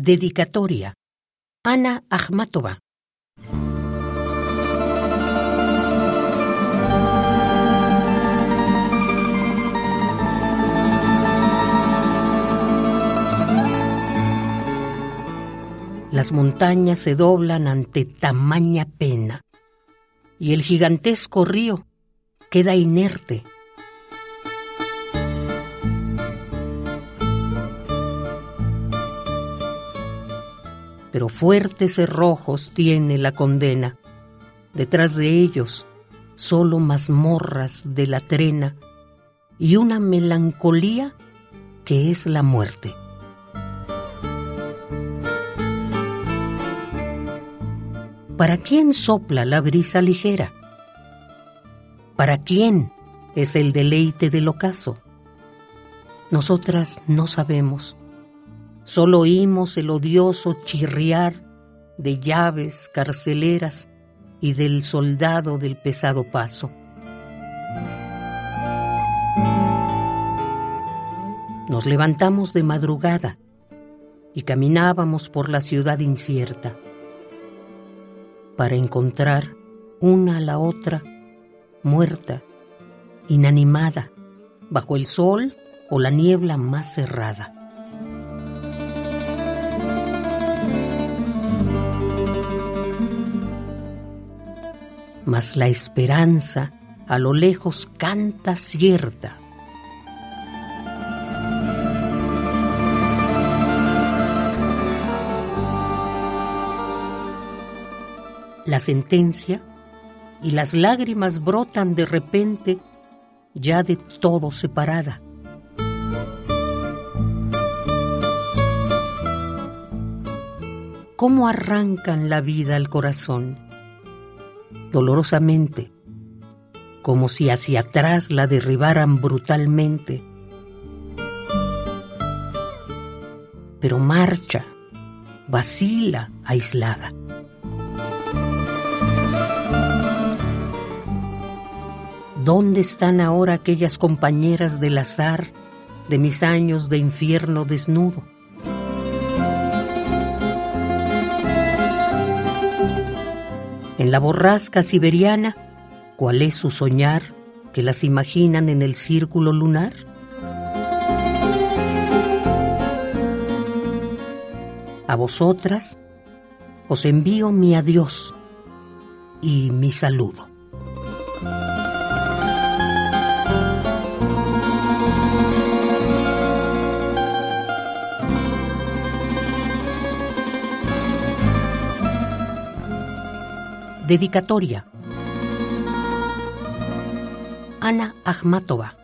Dedicatoria. Ana Akhmatova. Las montañas se doblan ante tamaña pena y el gigantesco río queda inerte. Pero fuertes cerrojos tiene la condena. Detrás de ellos, solo mazmorras de la trena y una melancolía que es la muerte. ¿Para quién sopla la brisa ligera? ¿Para quién es el deleite del ocaso? Nosotras no sabemos. Solo oímos el odioso chirriar de llaves carceleras y del soldado del pesado paso. Nos levantamos de madrugada y caminábamos por la ciudad incierta para encontrar una a la otra muerta, inanimada, bajo el sol o la niebla más cerrada. Mas la esperanza a lo lejos canta cierta la sentencia y las lágrimas brotan de repente ya de todo separada. ¿Cómo arrancan la vida al corazón? Dolorosamente, como si hacia atrás la derribaran brutalmente. Pero marcha, vacila aislada. ¿Dónde están ahora aquellas compañeras del azar de mis años de infierno desnudo? En la borrasca siberiana, ¿cuál es su soñar que las imaginan en el círculo lunar? A vosotras os envío mi adiós y mi saludo. Dedicatoria. Ana Akhmatova.